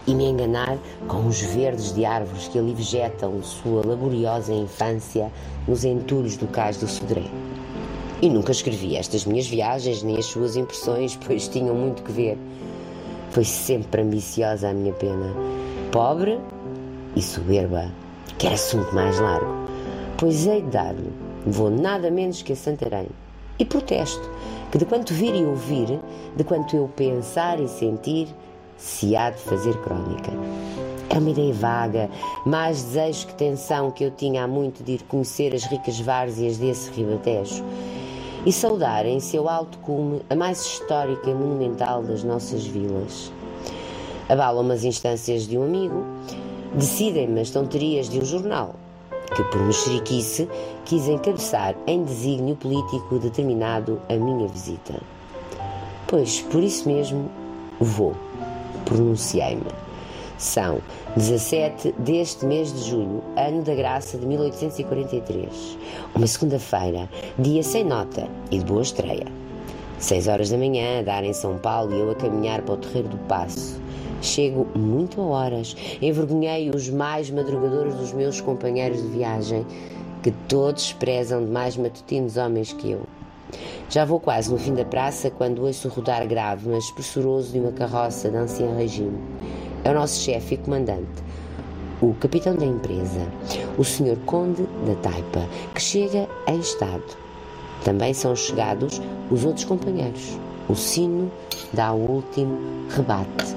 Speaker 12: e me enganar com os verdes de árvores que ali vegetam sua laboriosa infância nos entulhos do cais do Sodré. E nunca escrevi estas minhas viagens nem as suas impressões, pois tinham muito que ver. Foi sempre ambiciosa a minha pena, pobre e soberba, que era assunto mais largo. Pois hei de dar-lhe, vou nada menos que a Santarém. E protesto que de quanto vir e ouvir, de quanto eu pensar e sentir, se há de fazer crónica. É uma ideia vaga, mais desejo que tensão que eu tinha há muito de ir conhecer as ricas várzeas desse ribatejo. e saudar em seu alto cume a mais histórica e monumental das nossas vilas. Abalam as instâncias de um amigo, decidem-me as tonterias de um jornal, que por mexeriquice quis encabeçar em desígnio político determinado a minha visita. Pois, por isso mesmo, vou. Pronunciei-me. São 17 deste mês de junho, ano da graça de 1843. Uma segunda-feira, dia sem nota e de boa estreia. Seis horas da manhã, a dar em São Paulo e eu a caminhar para o Terreiro do Passo. Chego muito a horas, envergonhei os mais madrugadores dos meus companheiros de viagem, que todos prezam de mais matutinos homens que eu. Já vou quase no fim da praça quando ouço rodar grave, mas pressuroso de uma carroça de ancião regime. É o nosso chefe e comandante, o capitão da empresa, o senhor conde da Taipa, que chega em estado. Também são chegados os outros companheiros. O sino dá o último rebate.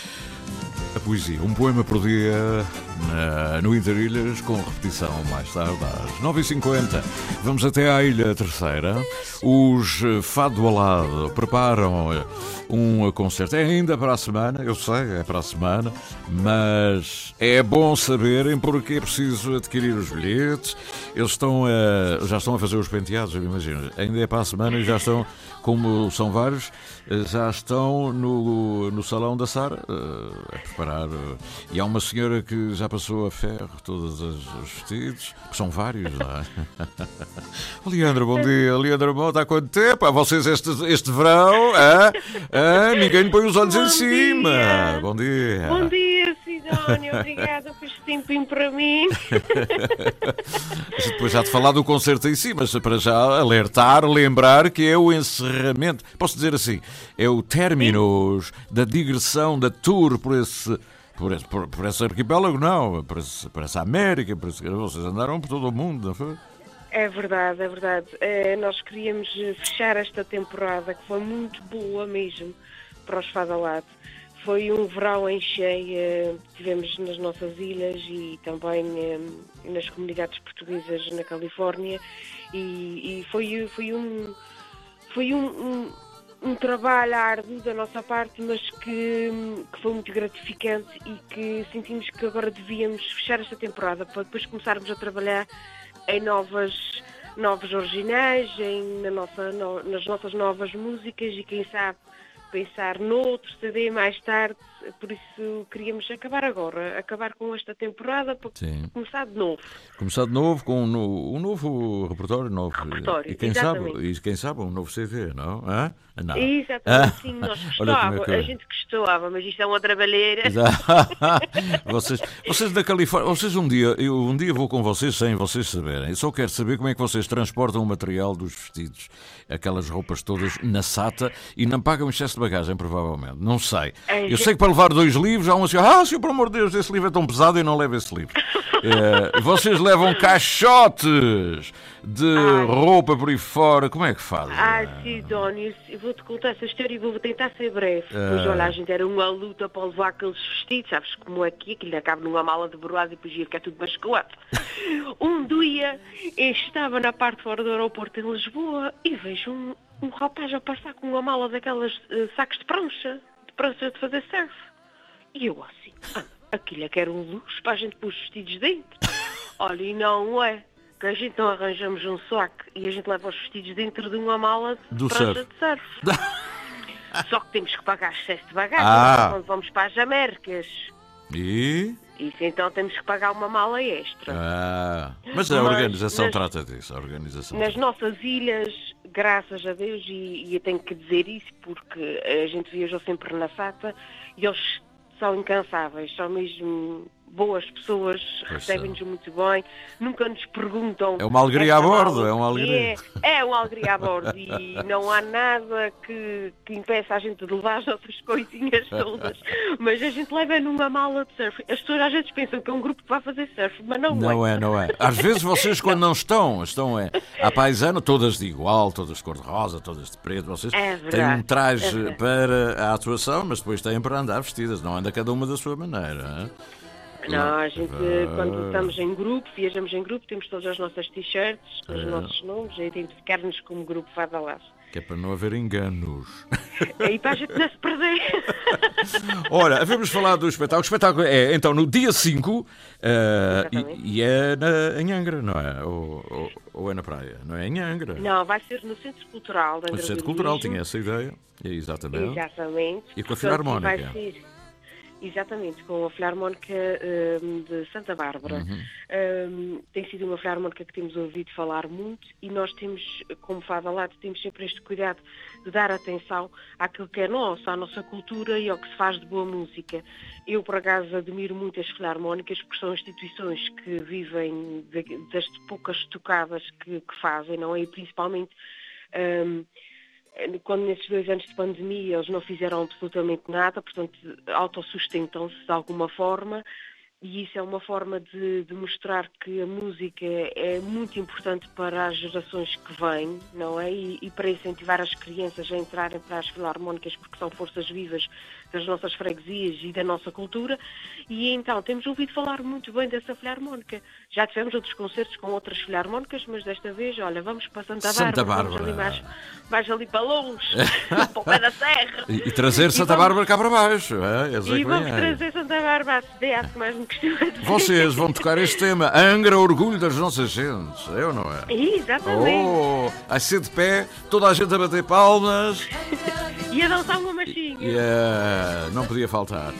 Speaker 1: Poesia, um poema por dia na- no Interilhas, com repetição mais tarde às 9h50. Vamos até à Ilha Terceira. Os eh, Fado Alado preparam eh, um concerto. É ainda para a semana, eu sei, é para a semana, mas é bom saberem porque é preciso adquirir os bilhetes. Eles estão a- já estão a fazer os penteados, eu imagino. Ainda é para a semana e já estão, como são vários, eh, já estão no, no salão da Sara eh, a preparar. eh, E há uma senhora que já passou a ferro todos os, os vestidos, que são vários, não é? Leandro, bom dia. Leandro Mota, há quanto tempo? Há vocês este, este verão? hã? Hã? Ninguém põe os olhos
Speaker 13: Bom
Speaker 1: em cima. Bom dia.
Speaker 13: Bom dia, Sidónia. Obrigada por este tempinho para mim.
Speaker 1: Depois já de falar do concerto em si, mas para já alertar, lembrar que é o encerramento, posso dizer assim, é o términos da digressão da tour por esse. Por esse, por, por esse arquipélago, não, por, esse, por essa América, por esse, vocês andaram por todo o mundo, não foi?
Speaker 13: É verdade, é verdade. Eh, nós queríamos fechar esta temporada que foi muito boa mesmo para os Fadalado. Foi um verão em cheia, tivemos nas nossas ilhas e também eh, nas comunidades portuguesas na Califórnia. E, e foi, foi um foi um, um, um trabalho árduo da nossa parte, mas que, que foi muito gratificante e que sentimos que agora devíamos fechar esta temporada para depois começarmos a trabalhar em novas novos originais, em, na nossa, no- nas nossas novas músicas e quem sabe pensar noutro CD mais tarde, por isso queríamos acabar agora, acabar com esta temporada para
Speaker 1: Sim.
Speaker 13: começar de novo.
Speaker 1: Começar de novo com um, no- um novo repertório, novo,
Speaker 13: Repertório,
Speaker 1: e quem sabe, e quem sabe um novo CD, não? Hã? Não.
Speaker 13: Exatamente,
Speaker 1: Ah,
Speaker 13: sim, nós
Speaker 1: é
Speaker 13: gostávamos,
Speaker 1: que-
Speaker 13: a gente gostava, mas isto é uma trabalheira.
Speaker 1: vocês, vocês da Califórnia, vocês um dia, eu um dia vou com vocês sem vocês saberem. Eu só quero saber como é que vocês transportam o material dos vestidos, aquelas roupas todas na SATA e não pagam excesso de bagagem, provavelmente. Não sei.
Speaker 13: É,
Speaker 1: Eu
Speaker 13: gente-
Speaker 1: sei que para levar dois livros há um assim, ah, senhor, pelo amor de Deus, esse livro é tão pesado e não levo esse livro. Eh, vocês levam caixotes de roupa por aí fora, como é que fazem?
Speaker 13: Ah, Sidónio, vou-te contar essa história e vou tentar ser breve.
Speaker 1: Ah.
Speaker 13: Pois olha, a gente era uma luta para levar aqueles vestidos, sabes como é que é, aquilo acaba numa mala de broado e depois ia ficar tudo basculado. um dia eu estava na parte fora do aeroporto em Lisboa e vejo um, um rapaz a passar com uma mala daquelas eh, sacos de prancha, de prancha de fazer surf. E eu assim, ah, aquilo é que era um luxo para a gente pôr os vestidos dentro. Olha, e não é. Que a gente não arranjamos um saco e a gente leva os vestidos dentro de uma mala de
Speaker 1: Do
Speaker 13: prancha
Speaker 1: surf.
Speaker 13: de surf. Só que temos que pagar excesso de bagagem
Speaker 1: Ah.
Speaker 13: quando vamos para as Américas.
Speaker 1: E?
Speaker 13: Isso então temos que pagar uma mala extra.
Speaker 1: Ah, mas a
Speaker 13: Mas
Speaker 1: organização
Speaker 13: nas-
Speaker 1: trata disso, a organização.
Speaker 13: Nas nossas ilhas, graças a Deus, e, e eu tenho que dizer isso porque a gente viajou sempre na SATA e eles são incansáveis, são mesmo boas pessoas, recebem-nos muito bem, nunca nos perguntam.
Speaker 1: É uma alegria a
Speaker 13: esta
Speaker 1: bordo, é uma alegria.
Speaker 13: É, é uma alegria a bordo e não há nada que, que impeça a gente de levar as outras coisinhas todas. Mas a gente leva numa mala de surf. As pessoas às vezes pensam que é um grupo que vai fazer surf, mas não,
Speaker 1: Não é, não é. Às vezes vocês, quando não estão, estão é, à paisana, todas de igual, todas de cor-de-rosa, todas de preto, vocês
Speaker 13: É
Speaker 1: têm um traje
Speaker 13: é
Speaker 1: para a atuação, mas depois têm para andar vestidas, não anda cada uma da sua maneira. hein?
Speaker 13: Não, a gente,
Speaker 1: Ah.
Speaker 13: quando estamos em grupo, viajamos em grupo, temos todas as nossas t-shirts, com os
Speaker 1: É.
Speaker 13: nossos nomes, a identificar-nos como grupo Fada Laço.
Speaker 1: Que é para não haver enganos.
Speaker 13: E para a gente não se perder.
Speaker 1: Ora, vamos falar do espetáculo. O espetáculo é então no dia 5 eh, e, e é na, em Angra, não é? Ou, ou- ou é na praia? Não é em Angra?
Speaker 13: Não, vai ser no Centro Cultural da
Speaker 1: O
Speaker 13: Angra
Speaker 1: Centro Cultural tinha essa ideia. Exatamente.
Speaker 13: Exatamente.
Speaker 1: E com a Filarmónica.
Speaker 13: vai ser- Exatamente, com a Filarmónica hum, de Santa Bárbara.
Speaker 1: Uhum.
Speaker 13: Hum, tem sido uma filarmónica que temos ouvido falar muito e nós temos, como Fada Lado, temos sempre este cuidado de dar atenção àquilo que é nosso, à nossa cultura e ao que se faz de boa música. Eu, por acaso, admiro muito as filarmónicas porque são instituições que vivem das poucas tocadas que, que fazem, não é? E principalmente hum, quando nesses dois anos de pandemia eles não fizeram absolutamente nada, portanto autossustentam-se de alguma forma e isso é uma forma de, de mostrar que a música é muito importante para as gerações que vêm, não é? E, e para incentivar as crianças a entrarem para as filarmónicas porque são forças vivas das nossas freguesias e da nossa cultura e então temos ouvido falar muito bem dessa filarmónica. Já tivemos outros concertos com outras filarmónicas, mas desta vez, olha, vamos para Santa,
Speaker 1: Santa
Speaker 13: Bárbara, vamos ali mais, mais ali para longe, para o pé da serra.
Speaker 1: E, e trazer
Speaker 13: E
Speaker 1: Santa
Speaker 13: vamos-
Speaker 1: Bárbara cá para baixo. É? É
Speaker 13: E
Speaker 1: que
Speaker 13: vamos
Speaker 1: vêm.
Speaker 13: trazer Santa Bárbara à cidade, que mais me costuma dizer.
Speaker 1: Vocês vão tocar este tema, Angra, orgulho das nossas gentes. É ou não é?
Speaker 13: Exatamente.
Speaker 1: Oh, a ser de pé, toda a gente a bater palmas.
Speaker 13: E a dançar uma machinha.
Speaker 1: E eh, não podia faltar.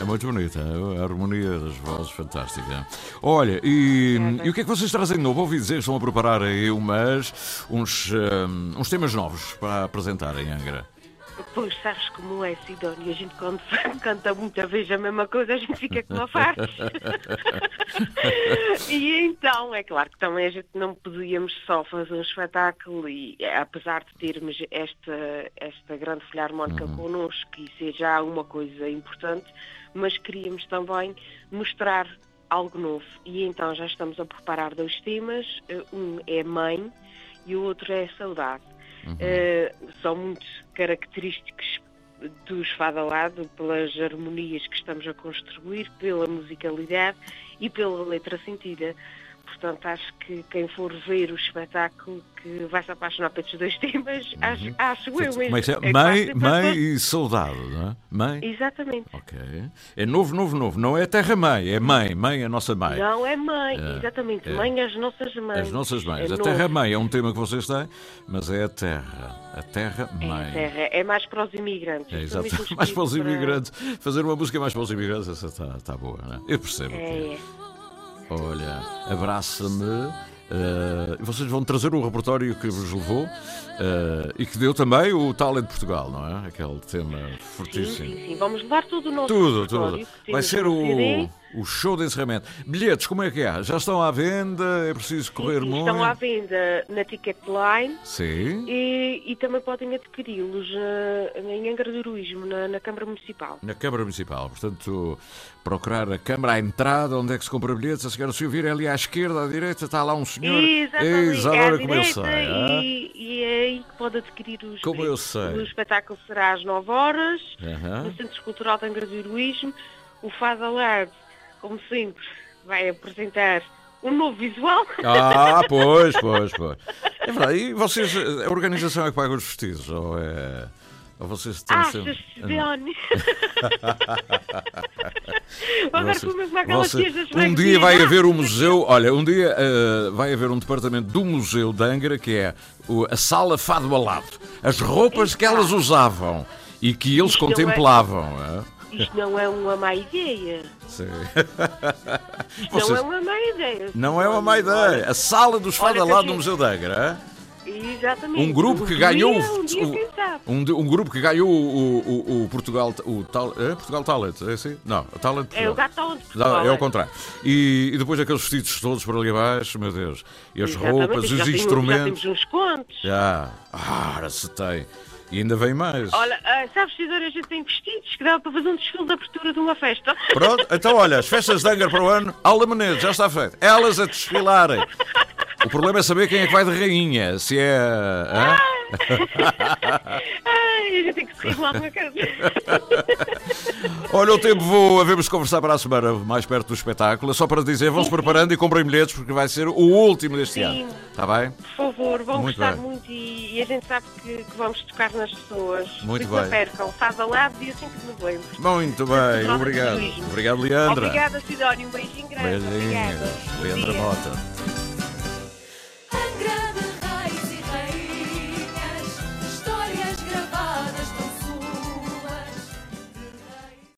Speaker 1: É muito bonita, a harmonia das vozes, fantástica. Olha, e, e o que é que vocês trazem de novo? Ouvi dizer estão a preparar aí umas, uns, eh, uns temas novos para apresentar em Angra.
Speaker 13: Pois sabes como é, Sidónia, a gente quando canta muita vez a mesma coisa, a gente fica com uma farta. e então, é claro que também a gente não podíamos só fazer um espetáculo e eh, apesar de termos esta, esta grande filarmónica connosco, e é já uma coisa importante, mas queríamos também mostrar algo novo. E então já estamos a preparar dois temas, eh, um é mãe e o outro é saudade. Eh, são muito característicos dos Fadalado pelas harmonias que estamos a construir, pela musicalidade e pela letra sentida. Portanto, acho que quem for ver o espetáculo que vai se apaixonar pelos dois temas, acho, acho eu.
Speaker 1: Como é que é?
Speaker 13: É
Speaker 1: Mãe, mãe e saudade, não é? Mãe.
Speaker 13: Exatamente.
Speaker 1: Ok. É novo, novo, novo. Não é terra-mãe, é mãe. Mãe é a nossa mãe.
Speaker 13: Não é mãe,
Speaker 1: É,
Speaker 13: exatamente.
Speaker 1: é.
Speaker 13: Mãe as nossas mães.
Speaker 1: As nossas mães.
Speaker 13: É
Speaker 1: a terra-mãe é um tema que vocês têm, mas é a terra. A terra-mãe.
Speaker 13: É, terra. é mais para os imigrantes.
Speaker 1: É, exato.
Speaker 13: mesmo
Speaker 1: Mais para os imigrantes. Fazer uma música mais para os imigrantes, essa está tá boa, não é? Eu percebo.
Speaker 13: É, é.
Speaker 1: Olha, abraça-me. e vocês vão trazer o repertório que vos levou eh, e que deu também o Talent de Portugal, não é? Aquele tema
Speaker 13: Sim,
Speaker 1: fortíssimo.
Speaker 13: sim, sim. Vamos levar tudo o nosso
Speaker 1: Tudo,
Speaker 13: repertório,
Speaker 1: tudo. Vai ser
Speaker 13: CD.
Speaker 1: O, show de encerramento. Bilhetes, como é que é? Já estão à venda? É preciso correr
Speaker 13: Sim,
Speaker 1: muito?
Speaker 13: Estão à venda na Ticketline
Speaker 1: Sim.
Speaker 13: e, e também podem adquiri-los eh, em Angra do Heroísmo, na, na Câmara Municipal.
Speaker 1: Na Câmara Municipal. Portanto, procurar a Câmara à entrada, onde é que se compra bilhetes. A senhora, se ouvir ali à esquerda, à direita, está lá um senhor.
Speaker 13: Exatamente,
Speaker 1: Eis,
Speaker 13: é
Speaker 1: agora
Speaker 13: à
Speaker 1: como eu sei. ah?
Speaker 13: e, e é aí que pode adquirir os
Speaker 1: Como eu
Speaker 13: bilhetes.
Speaker 1: sei.
Speaker 13: O espetáculo será às 9 horas, no Centro Cultural de Angra do Heroísmo. O Fado Alarde, como sempre, vai apresentar um novo visual.
Speaker 1: Ah, pois, pois, pois. É verdade. E vocês, a organização é que paga os vestidos? Ou é. Ou vocês têm
Speaker 13: Achas,
Speaker 1: sempre.
Speaker 13: Agora
Speaker 1: Vocês- vocês- um dia vai haver um museu, olha, um dia eh, vai haver um departamento do Museu de Angra que é o- a Sala Fado Alado. As roupas que elas usavam e que eles
Speaker 13: é-
Speaker 1: contemplavam. é?
Speaker 13: Isto não é uma má ideia.
Speaker 1: Sim.
Speaker 13: Isto
Speaker 1: Vocês-
Speaker 13: não é uma má ideia.
Speaker 1: Não é uma má ideia. A sala dos
Speaker 13: Olha
Speaker 1: fada
Speaker 13: que
Speaker 1: lá
Speaker 13: assim-
Speaker 1: no Museu da Agra.
Speaker 13: Exatamente.
Speaker 1: Um grupo que
Speaker 13: Um
Speaker 1: ganhou
Speaker 13: um dia,
Speaker 1: o-? Um, de- um grupo que ganhou o, o, o Portugal. O tal, é Portugal Talent, é assim? Não, o Talent
Speaker 13: É o
Speaker 1: Portugal.
Speaker 13: gatão de Portugal.
Speaker 1: é ao contrário. E, e depois aqueles vestidos todos por ali abaixo, meu Deus. E as
Speaker 13: Exatamente,
Speaker 1: roupas, os
Speaker 13: temos-
Speaker 1: instrumentos.
Speaker 13: Já temos uns contos.
Speaker 1: Já. Ah, ora se tem. E ainda vem mais.
Speaker 13: Olha, ah, sabes, Isidoro, a gente tem vestidos que dava para fazer um desfile de abertura de uma festa.
Speaker 1: Pronto, então olha, as festas de Angar para o ano, Alda Menezes, já está feito. Elas a desfilarem. O problema é saber quem é que vai de rainha. Se é. hã?
Speaker 13: Ai, a gente tem que se lá na cara.
Speaker 1: Olha, o tempo voa, havemos conversar para a semana mais perto do espetáculo. Só para dizer, vão-se preparando e comprem bilhetes porque vai ser o último deste
Speaker 13: Sim.
Speaker 1: ano. Está bem?
Speaker 13: Por favor, vão
Speaker 1: Muito
Speaker 13: gostar
Speaker 1: bem.
Speaker 13: muito e, e a gente sabe que, que vamos tocar nas pessoas.
Speaker 1: Muito bem.
Speaker 13: Não percam, faz ao lado dia 5 de novembro.
Speaker 1: Muito bem, obrigado. Obrigado, Leandra.
Speaker 13: Obrigada, Sidónio. Um beijinho grande.
Speaker 1: Beijinhos.
Speaker 13: Obrigada.
Speaker 1: Leandra. Mota. grave.